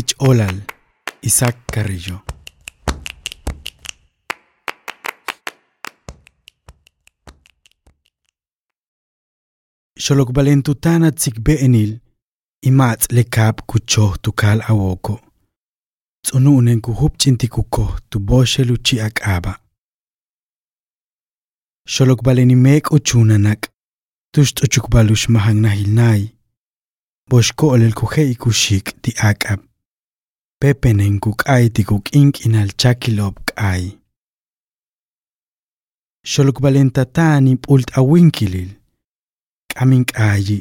Tich Olal, Isaac Carrillo. Xolok valentutana tsikbe'enil, imatz lekab kuchoh tukal awoko. Tsununen kuhupchinti kukoh tu boshe luchi akaba. Xolok valenimek uchunanak, tusht uchukbalush mahang nahilnai. Bosh ko'olel kuhei kushik ti akab. Pepenen kuk'ay ti kuk'ink inal chakilob k'ay. Xolok valentatani p'ult awinkilil. K'amin k'ayi.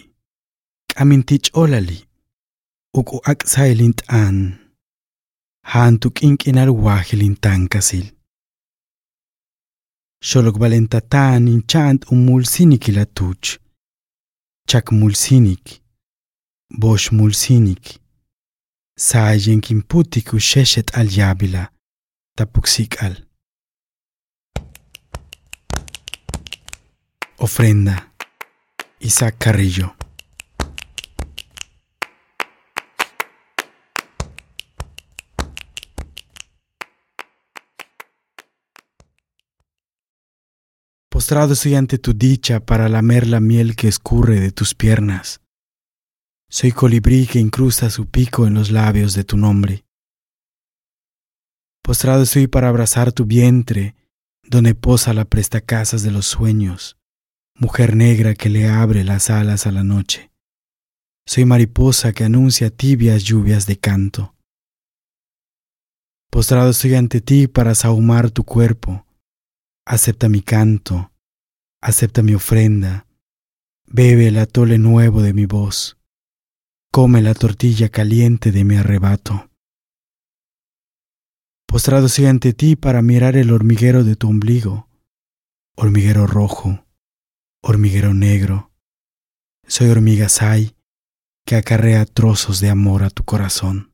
K'amin tich'olali. Uku aksailin t'an. Han tuk'ink inal wahilin tankasil. Xolok valentatani chant umulsinik ilatuch. Chak mulsinik. Bosh mulsinik. Sayen kimputik u sheshet al yabila. Tapuksik al. Ofrenda. Isaac Carrillo. Postrado estoy ante tu dicha para lamer la miel que escurre de tus piernas. Soy colibrí que incrusta su pico en los labios de tu nombre. Postrado estoy para abrazar tu vientre, donde posa la prestacasas de los sueños, mujer negra que le abre las alas a la noche. Soy mariposa que anuncia tibias lluvias de canto. Postrado estoy ante ti para sahumar tu cuerpo. Acepta mi canto, acepta mi ofrenda, bebe el atole nuevo de mi voz, come la tortilla caliente de mi arrebato. Postrado estoy ante ti para mirar el hormiguero de tu ombligo, hormiguero rojo, hormiguero negro. Soy hormiga sai que acarrea trozos de amor a tu corazón.